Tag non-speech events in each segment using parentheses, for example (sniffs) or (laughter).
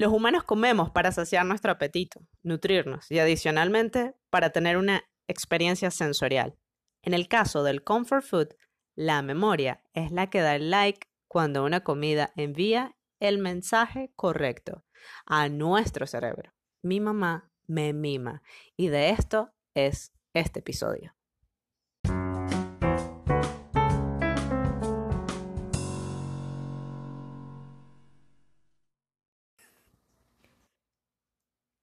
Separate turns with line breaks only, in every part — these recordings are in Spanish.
Los humanos comemos para saciar nuestro apetito, nutrirnos y adicionalmente para tener una experiencia sensorial. En el caso del comfort food, la memoria es la que da el like cuando una comida envía el mensaje correcto a nuestro cerebro. Mi mamá me mima y de esto es este episodio.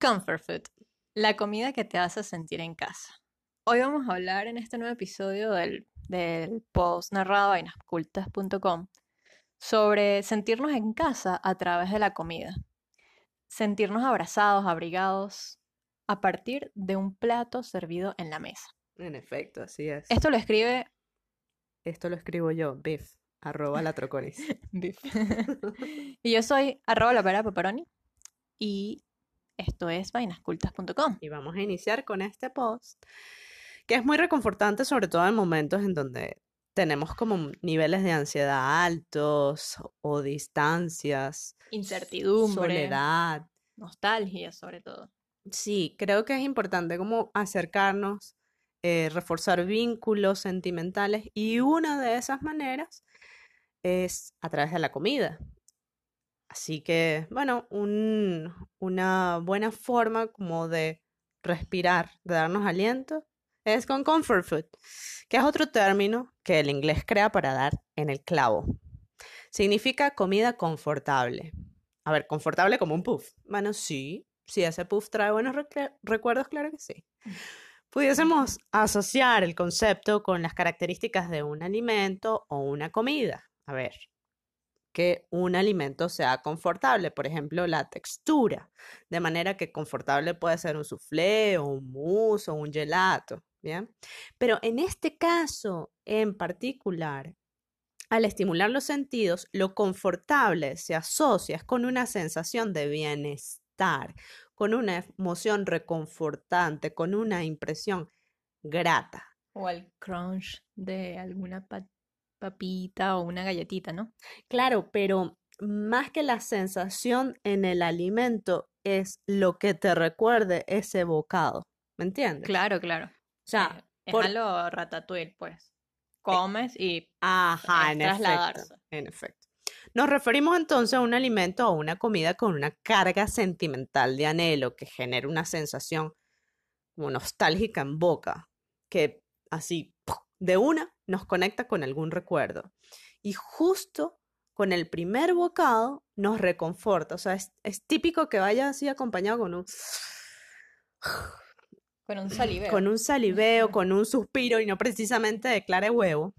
Comfort food, la comida que te hace sentir en casa. Hoy vamos a hablar en este nuevo episodio del, del post narrado vainascultas.com sobre sentirnos en casa a través de la comida. Sentirnos abrazados, abrigados, a partir de un plato servido en la mesa.
En efecto, así es.
Esto lo escribe
Esto lo escribo yo, Biff, arroba la troconis. (laughs)
Biff. (laughs) y yo soy arroba la pera pepperoni y esto es vainascultas.com.
Y vamos a iniciar con este post, que es muy reconfortante, sobre todo en momentos en donde tenemos como niveles de ansiedad altos o distancias,
Incertidumbre,
soledad.
nostalgia sobre todo.
Sí, creo que es importante como acercarnos, eh, reforzar vínculos sentimentales y una de esas maneras es a través de la comida. Así que, bueno, un- una buena forma como de respirar, de darnos aliento, es con comfort food, que es otro término que el inglés crea para dar en el clavo. Significa comida confortable. A ver, confortable como un puff. Bueno, sí, si ese puff trae buenos recuerdos, claro que sí. Pudiésemos asociar el concepto con las características de un alimento o una comida. A ver, que un alimento sea confortable, por ejemplo, la textura, de manera que confortable puede ser un soufflé o un mousse o un gelato, ¿bien? Pero en este caso en particular, al estimular los sentidos, lo confortable se asocia con una sensación de bienestar, con una emoción reconfortante, con una impresión grata.
O al crunch de alguna pa- papita o una galletita, ¿no?
Claro, pero más que la sensación en el alimento es lo que te recuerde ese bocado, ¿me entiendes?
Claro, claro.
O sea,
es
por-
a lo ratatouille, pues. Comes y
Ajá, en efecto, en efecto. Nos referimos entonces a un alimento o una comida con una carga sentimental de anhelo que genera una sensación como nostálgica en boca, que así de una nos conecta con algún recuerdo. Y justo con el primer bocado nos reconforta. O sea, es, es típico que vaya así acompañado con un, (sighs)
con un (sniffs) saliveo.
con un saliveo, con un suspiro y no precisamente de clara de huevo.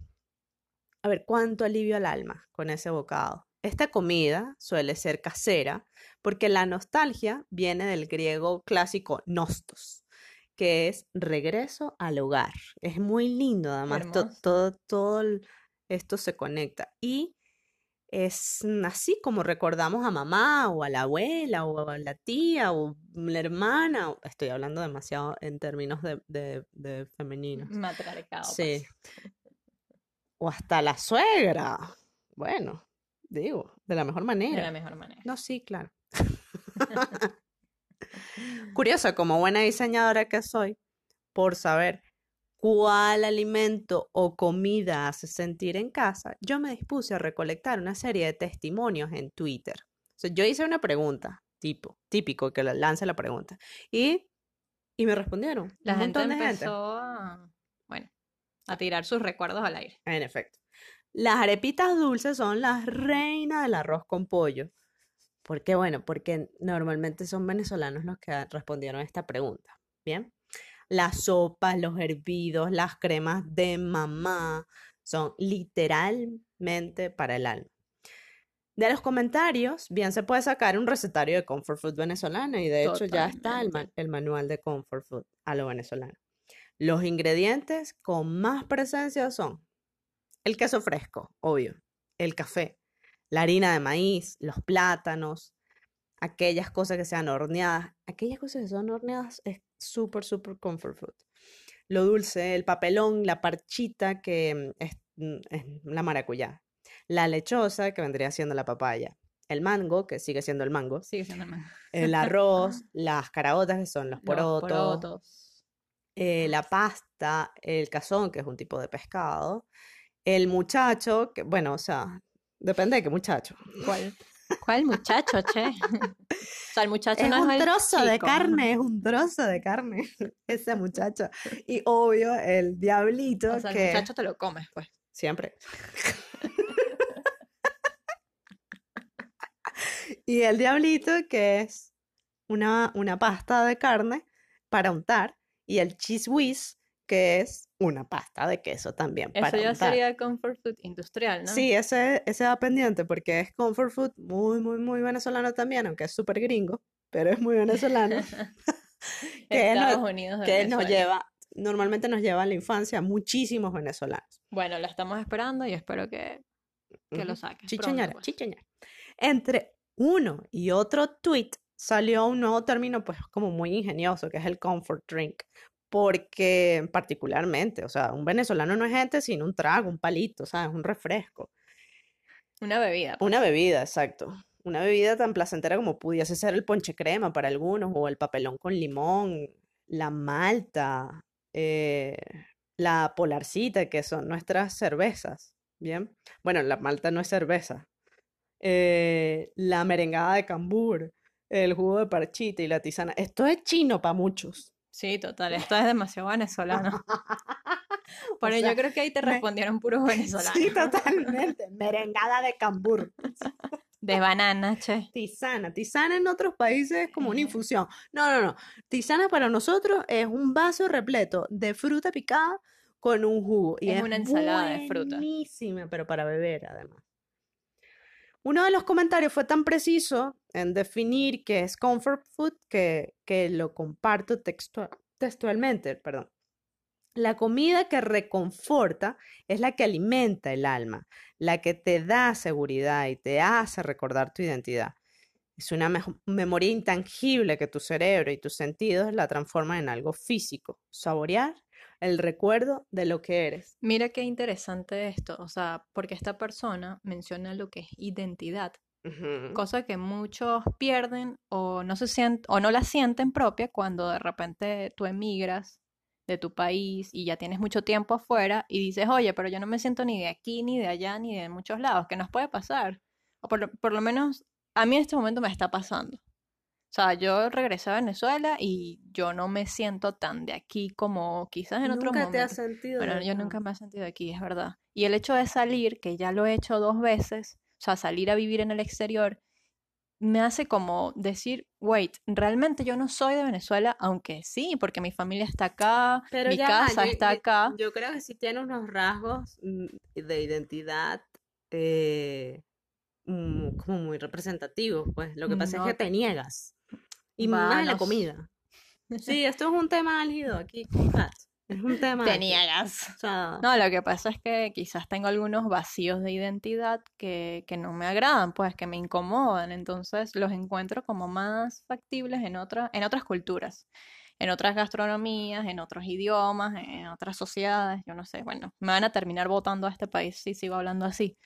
A ver, cuánto alivio al alma con ese bocado. Esta comida suele ser casera porque la nostalgia viene del griego clásico nostos, que es regreso al hogar. Es muy lindo, además, to- todo, todo esto se conecta. Y es así como recordamos a mamá o a la abuela o a la tía o la hermana. Estoy hablando demasiado en términos de, de, de femeninos.
Matriarcado,
Sí.
pues.
O hasta la suegra. Bueno, digo, de la mejor
De
manera.
la mejor manera.
No, sí, claro. (laughs) (laughs) Curiosa, como buena diseñadora que soy, por saber cuál alimento o comida hace sentir en casa, yo me dispuse a recolectar una serie de testimonios en Twitter. O sea, yo hice una pregunta, tipo, típico que la- lance la pregunta, y, y me respondieron.
La
un
gente
montón de
empezó a, bueno, a tirar sus recuerdos al aire.
En efecto. Las arepitas dulces son las reinas del arroz con pollo. ¿Por qué? Bueno, porque normalmente son venezolanos los que respondieron a esta pregunta. Bien. Las sopas, los hervidos, las cremas de mamá son literalmente para el alma. De los comentarios, bien se puede sacar un recetario de comfort food venezolana y de hecho ya está el, el manual de comfort food a lo venezolano. Los ingredientes con más presencia son el queso fresco, obvio, el café, la harina de maíz, los plátanos, aquellas cosas que sean horneadas. Aquellas cosas que son horneadas es súper, súper comfort food. Lo dulce, el papelón, la parchita que mm, es, mm, es la maracuyá. La lechosa que vendría siendo la papaya. el mango, que sigue siendo el mango,
Sigue siendo el mango.
el arroz, (laughs) las caraotas, que son los
Los
porotos,
porotos.
eh, la pasta, el cazón, que es un tipo de pescado, el muchacho, que bueno, o sea, depende de qué muchacho.
¿Cuál? ¿Cuál muchacho, che? (laughs) O sea, el muchacho
Es
no
un
es el
trozo de carne, es un trozo de carne, (laughs) ese muchacho. Y obvio, el diablito,
O sea, el
que
muchacho te lo comes, pues.
siempre. (laughs) Y el diablito, que es una, una pasta de carne para untar. Y el cheese whiz, que es una pasta de queso también
Eso
para
ya
untar.
sería comfort food industrial, ¿no?
Sí, ese, ese va pendiente porque es comfort food muy, muy, muy venezolano también, aunque es súper gringo, pero es muy venezolano. (laughs) (laughs) que nos-
Estados Unidos de
que nos lleva, normalmente nos lleva a la infancia muchísimos venezolanos.
Bueno, lo estamos esperando y espero que, que lo pronto,
Chichoñara,
pues.
chichoñara. Entre uno y otro tweet salió un nuevo término, pues como muy ingenioso, que es el comfort drink. Porque particularmente, o sea, un venezolano no es gente sin un trago, un palito, ¿sabes? Un refresco.
Una bebida. pues.
Una bebida, exacto. Una bebida tan placentera como pudiese ser el ponche crema para algunos, o el papelón con limón, la malta, eh, la polarcita, que son nuestras cervezas. Bien. Bueno, la malta no es cerveza. Eh, la merengada de cambur, el jugo de parchita y la tisana. Esto es chino para muchos.
Sí, total. Esto es demasiado venezolano. (laughs)
Sea,
yo creo que ahí te
me-
respondieron (laughs) puros venezolanos.
Sí, totalmente. Merengada de cambur. (laughs)
De banana, che.
Tisana, tisana en otros países es como una infusión. No, no, no. Tisana para nosotros es un vaso repleto de fruta picada con un jugo. Y
Es
es
una ensalada de fruta.
Buenísima, pero para beber además. Uno de los comentarios fue tan preciso en definir qué es comfort food que, que lo comparto textua- textualmente, perdón. La comida que reconforta es la que alimenta el alma, la que te da seguridad y te hace recordar tu identidad. Es una memoria intangible que tu cerebro y tus sentidos la transforman en algo físico. Saborear el recuerdo de lo que eres.
Mira qué interesante esto. O sea, porque esta persona menciona lo que es identidad.
Ujú.
Cosa que muchos pierden o no se sienten o no la sienten propia cuando de repente tú emigras de tu país y ya tienes mucho tiempo afuera y dices, oye, pero yo no me siento ni de aquí, ni de allá, ni de muchos lados, que nos puede pasar. O por lo menos a mí en este momento me está pasando. O sea, yo regresé a Venezuela y yo no me siento tan de aquí como quizás en otros
Nunca te has sentido
Bueno, yo nunca me he sentido aquí, es verdad. Y el hecho de salir, que ya lo he hecho dos veces, o sea, salir a vivir en el exterior, me hace como decir, wait, realmente yo no soy de Venezuela, aunque sí, porque mi familia está acá,
Pero
mi
ya
casa
yo-
está acá.
Yo creo que sí tiene unos rasgos mm, de identidad eh, mm, como muy representativos, pues. Lo que pasa
No.
es que te niegas. Y
Va,
más en la comida. Sí, esto es un tema álgido aquí con. Es un tema
Te
álgido.
niegas.
O sea,
No, lo que pasa es que quizás tengo algunos vacíos de identidad que, que no me agradan, pues que me incomodan, entonces los encuentro como más factibles en otra, en otras culturas, en otras gastronomías, en otros idiomas, en otras sociedades, yo no sé, bueno, me van a terminar votando a este país si sigo hablando así.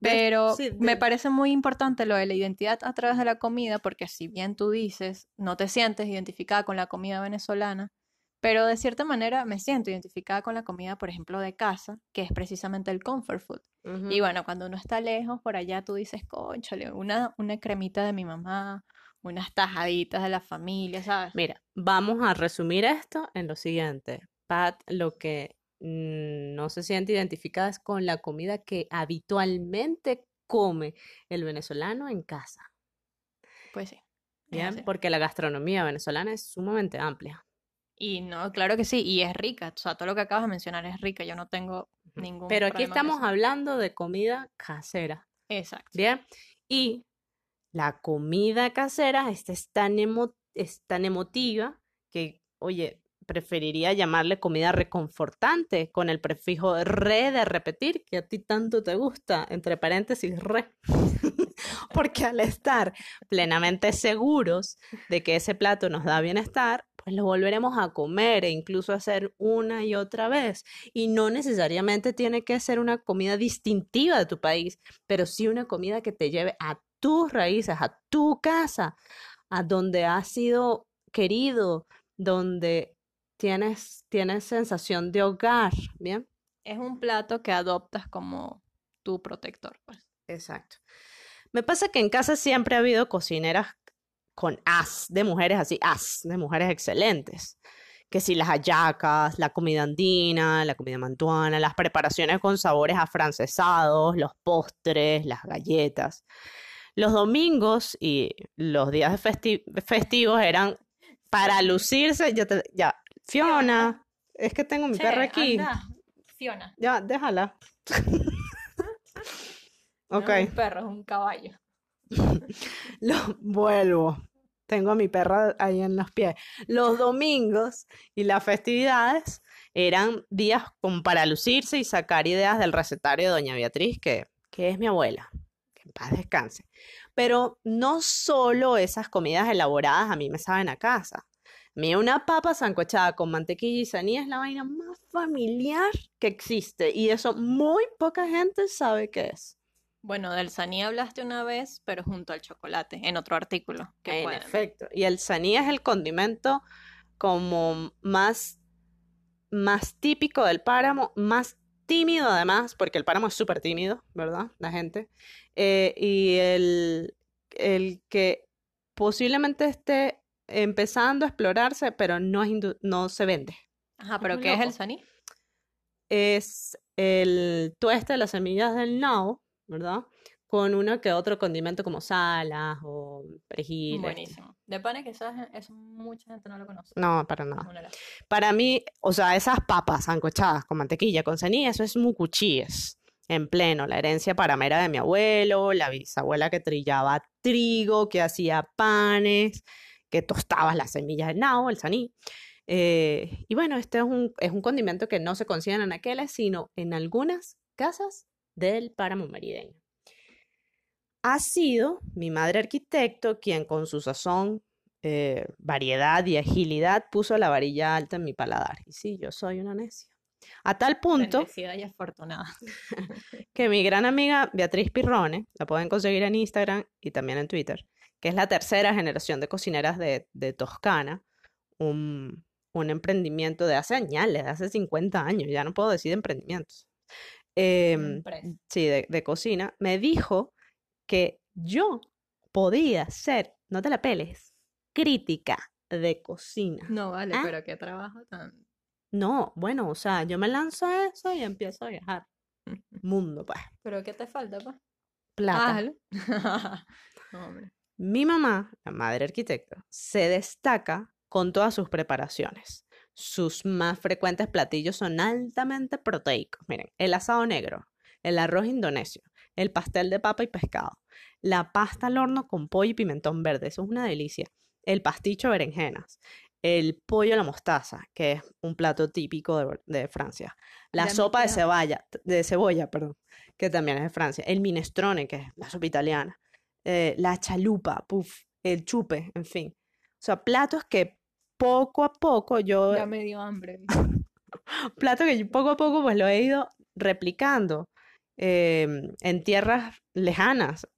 Pero
sí,
me parece muy importante lo de la identidad a través de la comida, porque si bien tú dices, no te sientes identificada con la comida venezolana, pero de cierta manera me siento identificada con la comida, por ejemplo, de casa, que es precisamente el comfort food. Y bueno, cuando uno está lejos, por allá tú dices, conchale, una, una cremita de mi mamá, unas tajaditas de la familia, ¿sabes?
Mira, vamos a resumir esto en lo siguiente. Pat, lo que no se siente identificada es con la comida que habitualmente come el venezolano en casa.
Pues sí.
Bien, porque la gastronomía venezolana es sumamente amplia.
Y no, claro que sí, y es rica, o sea, todo lo que acabas de mencionar es rica, yo no tengo ningún
Pero aquí estamos hablando de comida casera,
Exacto.
¿bien? Y la comida casera esta es tan, emo- es tan emotiva que, oye, preferiría llamarle comida reconfortante con el prefijo re de repetir, que a ti tanto te gusta, entre paréntesis re. (laughs) Porque al estar plenamente seguros de que ese plato nos da bienestar, pues lo volveremos a comer e incluso hacer una y otra vez. Y no necesariamente tiene que ser una comida distintiva de tu país, pero sí una comida que te lleve a tus raíces, a tu casa, a donde has sido querido, donde tienes, tienes sensación de hogar, ¿bien?
Es un plato que adoptas como tu protector, pues.
Exacto. Me pasa que en casa siempre ha habido cocineras con as de mujeres así, as de mujeres excelentes. Que si las hallacas, la comida andina, la comida mantuana, las preparaciones con sabores afrancesados, los postres, las galletas. Los domingos y los días festivos eran para lucirse. Ya, ya. Fiona, es que tengo mi perra aquí.
Fiona.
Ya, déjala. (laughs)
ok. es un perro, es un caballo. (laughs)
Lo vuelvo. Tengo a mi perra ahí en los pies. Los domingos y las festividades eran días como para lucirse y sacar ideas del recetario de Doña Beatriz, que, que es mi abuela. Que en paz descanse. Pero no solo esas comidas elaboradas a mí me saben a casa. A mí una papa sancochada con mantequilla y saní es la vaina más familiar que existe. Y eso muy poca gente sabe qué es.
Bueno, del saní hablaste una vez, pero junto al chocolate, en otro artículo.
Que en efecto. Y el saní es el condimento como más, más típico del páramo, más tímido además, porque el páramo es súper tímido, ¿verdad? La gente. Eh, y el, el que posiblemente esté empezando a explorarse, pero no, no se vende.
Ajá, pero ¿qué es el saní?
Es el tueste de las semillas del nao, ¿verdad? Con uno que otro condimento como salas o perejil. Este.
Buenísimo. De panes que eso, eso, mucha gente no lo conoce.
No, para nada. Para mí, o sea, esas papas ancochadas con mantequilla, con cenilla, eso es mucuchíes en pleno, la herencia paramera de mi abuelo, la bisabuela que trillaba trigo, que hacía panes, que tostaba las semillas del nao, el saní. Eh, y bueno, este es un, es un condimento que no se consigue en aquellas, sino en algunas casas del páramo merideño. Ha sido mi madre arquitecto quien con su sazón, eh, variedad y agilidad puso la varilla alta en mi paladar. Y sí, yo soy una necia. A tal punto
y afortunada. (laughs)
que mi gran amiga Beatriz Pirrone, la pueden conseguir en Instagram y también en Twitter, que es la tercera generación de cocineras de, Toscana, un, un, emprendimiento de hace años, de hace 50 años, ya no puedo decir emprendimientos, Em, sí, de, cocina, me dijo que yo podía ser, no te la peles, crítica de cocina.
No, vale, ¿Ah? pero qué trabajo tan...
No, bueno, o sea, yo me lanzo a eso y empiezo a viajar. (laughs) Mundo, pues.
¿Pero qué te falta, pues?
Plata. (laughs) Mi mamá, la madre arquitecta, se destaca con todas sus preparaciones. Sus más frecuentes platillos son altamente proteicos. Miren, el asado negro, el arroz indonesio, el pastel de papa y pescado, la pasta al horno con pollo y pimentón verde, eso es una delicia. El pasticho de berenjenas, el pollo a la mostaza, que es un plato típico de, Francia. La sopa de cebolla, de cebolla, perdón, que también es de Francia. El minestrone, que es la sopa italiana. Eh, la chalupa, puff, el chupe, en fin. O sea, platos que poco a poco yo...
Ya me dio hambre. (laughs)
plato que poco a poco pues lo he ido replicando em, en tierras lejanas,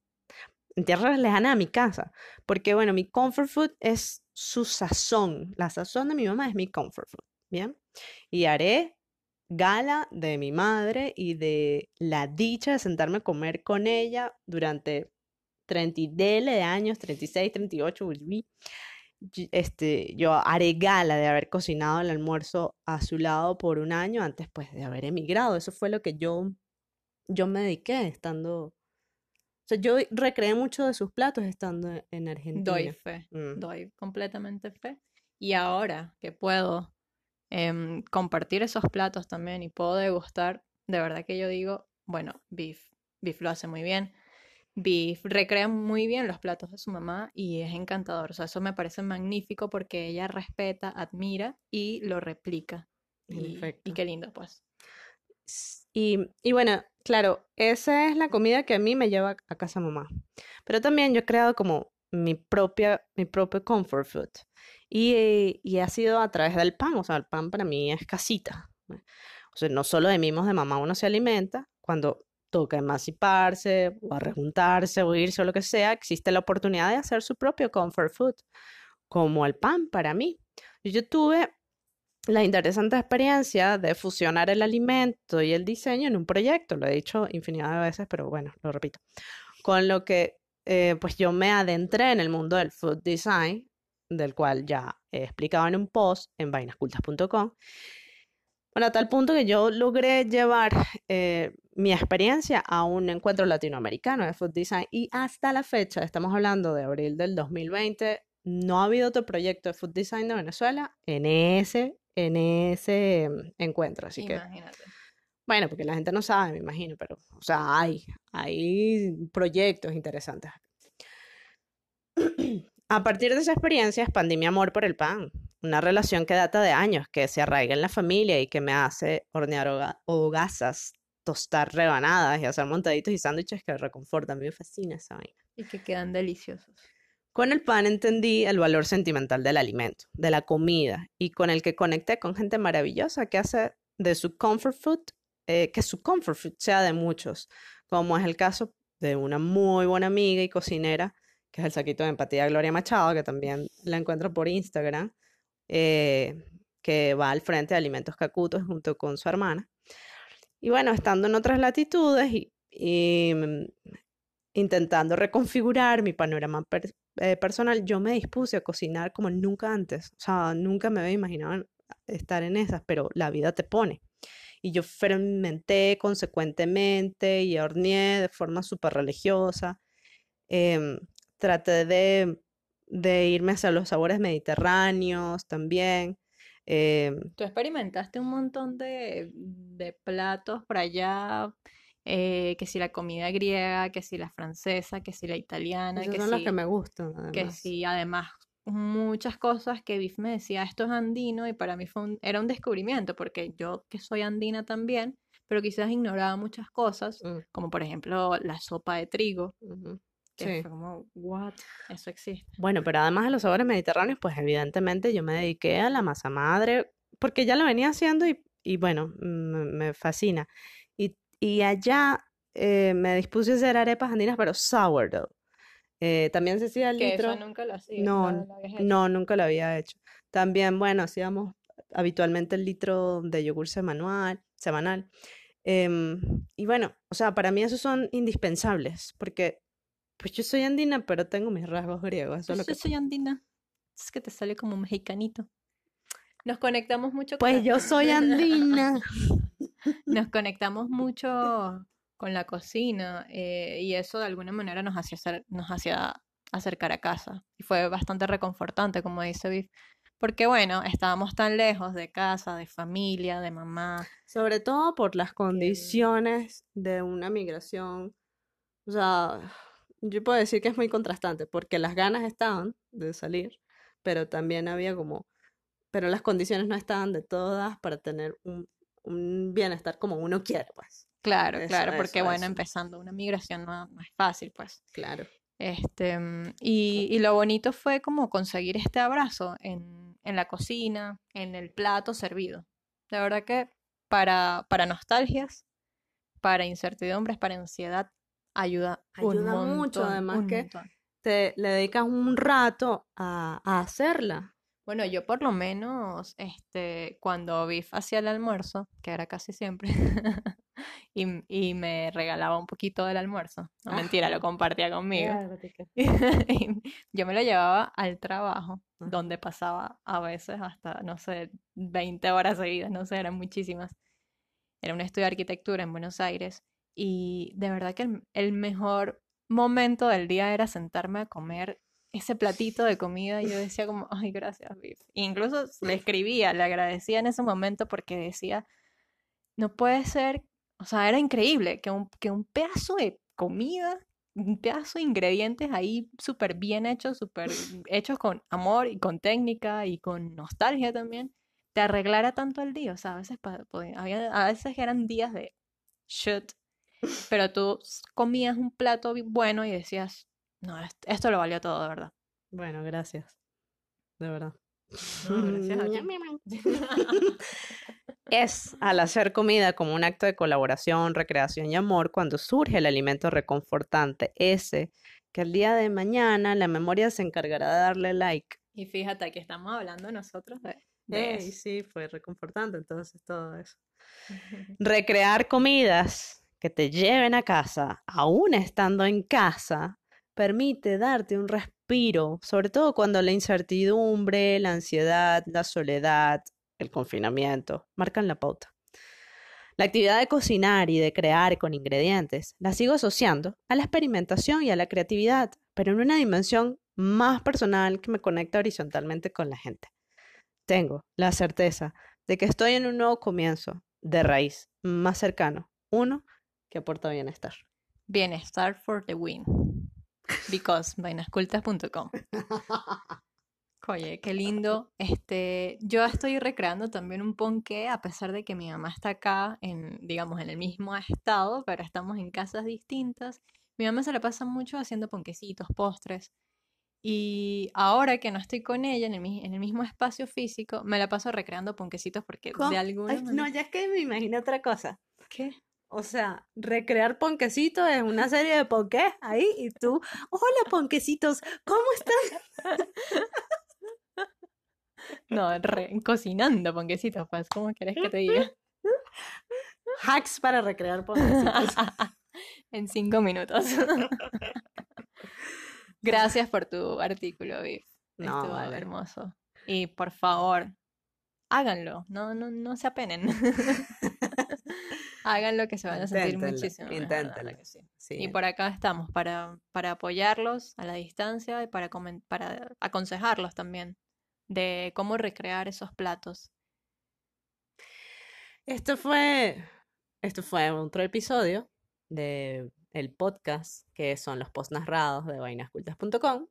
en tierras lejanas a mi casa, porque bueno, mi comfort food es su sazón, la sazón de mi mamá es mi comfort food, ¿bien? Y haré gala de mi madre y de la dicha de sentarme a comer con ella durante 30 de años, 36, 38, este, yo haré gala de haber cocinado el almuerzo a su lado por un año antes pues de haber emigrado. Eso fue lo que yo, yo me dediqué estando... O sea, yo recreé mucho de sus platos estando e, en Argentina.
Doy fe, mm. doy completamente fe. Y ahora que puedo em, compartir esos platos también y puedo degustar, de verdad que yo digo, bueno, Beef, Beef lo hace muy bien. Beef recrea muy bien los platos de su mamá y es encantador. O sea, eso me parece magnífico porque ella respeta, admira y lo replica. Y, y qué lindo, pues.
Y, y, bueno, claro, esa es la comida que a mí me lleva a casa mamá. Pero también yo he creado como mi propia, mi propio comfort food. Y, y ha sido a través del pan. O sea, el pan para mí es casita. O sea, no solo de mimos de mamá uno se alimenta. Cuando toca emanciparse o arrejuntarse o irse o lo que sea, existe la oportunidad de hacer su propio comfort food, como el pan para mí. Yo tuve la interesante experiencia de fusionar el alimento y el diseño en un proyecto, lo he dicho infinidad de veces, pero bueno, lo repito, con lo que eh, pues yo me adentré en el mundo del food design, del cual ya he explicado en un post en vainascultas.com, bueno, a tal punto que yo logré llevar eh, mi experiencia a un encuentro latinoamericano de food design y hasta la fecha, estamos hablando de abril del 2020, no ha habido otro proyecto de food design de Venezuela en ese, en ese mm, encuentro. Así que,
Imagínate.
bueno, porque la gente no sabe, me imagino, pero, o sea, hay, hay proyectos interesantes. (clears throat) A partir de esa experiencia expandí mi amor por el pan, una relación que data de años, que se arraiga en la familia y que me hace hornear hoga- hogazas, tostar rebanadas y hacer montaditos y sándwiches que reconfortan. Me fascina esa vaina.
Y que quedan deliciosos.
Con el pan entendí el valor sentimental del alimento, de la comida, y con el que conecté con gente maravillosa que hace de su comfort food, eh, que su comfort food sea de muchos, como es el caso de una muy buena amiga y cocinera, que es el saquito de empatía Gloria Machado, que también la encuentro por Instagram, eh, que va al frente de Alimentos Cacutos junto con su hermana. Y bueno, estando en otras latitudes y, y, mm, intentando reconfigurar mi panorama per- eh, personal, yo me dispuse a cocinar como nunca antes. O sea, nunca me había imaginado estar en esas, pero la vida te pone. Y yo fermenté consecuentemente y horneé de forma súper religiosa. Em, traté de, de irme hacia los sabores mediterráneos también. em,
Tú experimentaste un montón de, de platos por allá, eh, que si la comida griega, que si la francesa, que si la italiana,
esas
que
son
si,
que me gustan,
que si además muchas cosas que Biff me decía, esto es andino y para mí fue un- era un descubrimiento, porque yo que soy andina también, pero quizás ignoraba muchas cosas,
Mm,
como por ejemplo la sopa de trigo. Que
Sí.
fue como, what, eso existe.
Bueno, pero además de los sabores mediterráneos, pues evidentemente yo me dediqué a la masa madre, porque ya lo venía haciendo y, y bueno, me, fascina. Y, y allá eh, me dispuse a hacer arepas andinas, pero sourdough. Eh, también se hacía el
Que eso
litro.
nunca lo hacía,
No, no, nunca lo había hecho. También, bueno, hacíamos habitualmente el litro de yogur semanal, semanal. Em, y bueno, o sea, para mí esos son indispensables, porque pues yo soy andina, pero tengo mis rasgos griegos, eso es lo
Yo
que
soy andina. Es que te sale como un mexicanito. Nos conectamos mucho con
Pues
la-
yo (laughs) soy andina.
nos conectamos mucho con la cocina eh, y eso de alguna manera nos hacía hacer- nos hacía acercar a casa y fue bastante reconfortante, como dice Viv, porque bueno, estábamos tan lejos de casa, de familia, de mamá.
Sobre todo por las condiciones de una migración. O sea, yo puedo decir que es muy contrastante, porque las ganas estaban de salir, pero también había como, pero las condiciones no estaban de todas para tener un, un bienestar como uno quiere, pues.
Claro,
Eso,
claro, porque
eso,
bueno,
eso.
empezando una migración no, no es fácil, pues.
Claro.
Este, mm, y, y lo bonito fue como conseguir este abrazo en, en la cocina, en el plato servido. De verdad que para, para nostalgias, para incertidumbres, para ansiedad, ayuda un
Ayuda mucho,
montón,
además
un
que
montón.
Te le dedicas un rato a, a hacerla.
Bueno, yo por lo menos, este, cuando Biff hacía el almuerzo, que era casi siempre, (laughs) y, y me regalaba un poquito del almuerzo, no mentira, lo compartía conmigo. (laughs) Yo me lo llevaba al trabajo,
Ajá.
donde pasaba a veces hasta, no sé, 20 horas seguidas, no sé, eran muchísimas. Era un estudio de arquitectura en Buenos Aires y de verdad que el, el mejor momento del día era sentarme a comer ese platito de comida y yo (laughs) decía como, ay, gracias, Viv. Incluso le escribía, le agradecía en ese momento porque decía, no puede ser, o sea, era increíble que un, que un pedazo de comida, un pedazo de ingredientes ahí súper bien hechos, súper (laughs) hechos con amor y con técnica y con nostalgia también, te arreglara tanto el día. O sea, a veces, había, a veces eran días de shit, pero tú comías un plato bueno y decías, no, est- esto lo valió todo, de verdad.
Bueno, gracias. De verdad.
No, gracias a (laughs) ti. (laughs)
Es al hacer comida como un acto de colaboración, recreación y amor cuando surge el alimento reconfortante, ese que el día de mañana la memoria se encargará de darle like.
Y fíjate que estamos hablando nosotros de,
sí, fue reconfortante entonces todo eso. (laughs) Recrear comidas que te lleven a casa, aún estando en casa, permite darte un respiro, sobre todo cuando la incertidumbre, la ansiedad, la soledad, el confinamiento marcan la pauta. La actividad de cocinar y de crear con ingredientes la sigo asociando a la experimentación y a la creatividad, pero en una dimensión más personal que me conecta horizontalmente con la gente. Tengo la certeza de que estoy en un nuevo comienzo de raíz, más cercano, uno que aporta bienestar.
Bienestar for the win. Because vainascultas.com. Oye, qué lindo. Este, yo estoy recreando también un ponqué, a pesar de que mi mamá está acá, en, digamos, en el mismo estado, pero estamos en casas distintas. Mi mamá se la pasa mucho haciendo ponquecitos, postres. Y ahora que no estoy con ella en el, mi- en el mismo espacio físico, me la paso recreando ponquecitos porque de alguna
Ay, no,
manera...
ya es que me imagino otra cosa.
¿Qué?
O sea, recrear ponquecitos es una serie de ponqués ahí y tú, hola ponquecitos, ¿cómo están?
No, re- cocinando ponquecitos, pues, ¿cómo querés que te diga?
Hacks para recrear ponquecitos. (laughs)
En cinco minutos. (laughs) Gracias por tu artículo, Viv.
No,
Estuvo
vale.
hermoso. Y por favor, háganlo. No, no, no se apenen. (laughs) háganlo que se van a sentir muchísimo
inténtenlo.
que sí.
Sí,
Y por acá estamos para, para apoyarlos a la distancia y para, para aconsejarlos también de cómo recrear esos platos.
Esto fue, esto fue otro episodio de el podcast que son los post narrados de vainascultas.com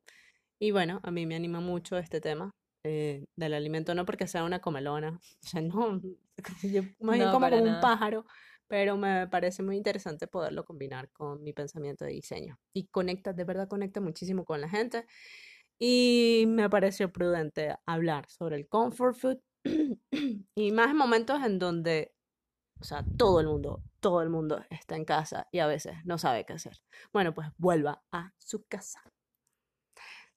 y bueno, a mí me anima mucho este tema eh, del alimento, no porque sea una comelona, (laughs) o sea, no, (laughs) yo más bien
No,
como
para
como un pájaro, pero me parece muy interesante poderlo combinar con mi pensamiento de diseño y conecta, de verdad conecta muchísimo con la gente y me pareció prudente hablar sobre el comfort food (clears throat) y más en momentos en donde, o sea, todo el mundo, todo el mundo está en casa y a veces no sabe qué hacer. Bueno, pues vuelva a su casa.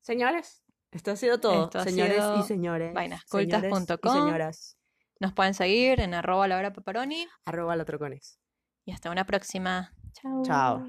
Señores, esto ha sido todo.
Esto ha
Señores y señores.
vainascultas.com.
señoras.
Nos pueden seguir en arroba la hora pepperoni
Arroba la trocones.
y hasta una próxima. Chao.
Chao.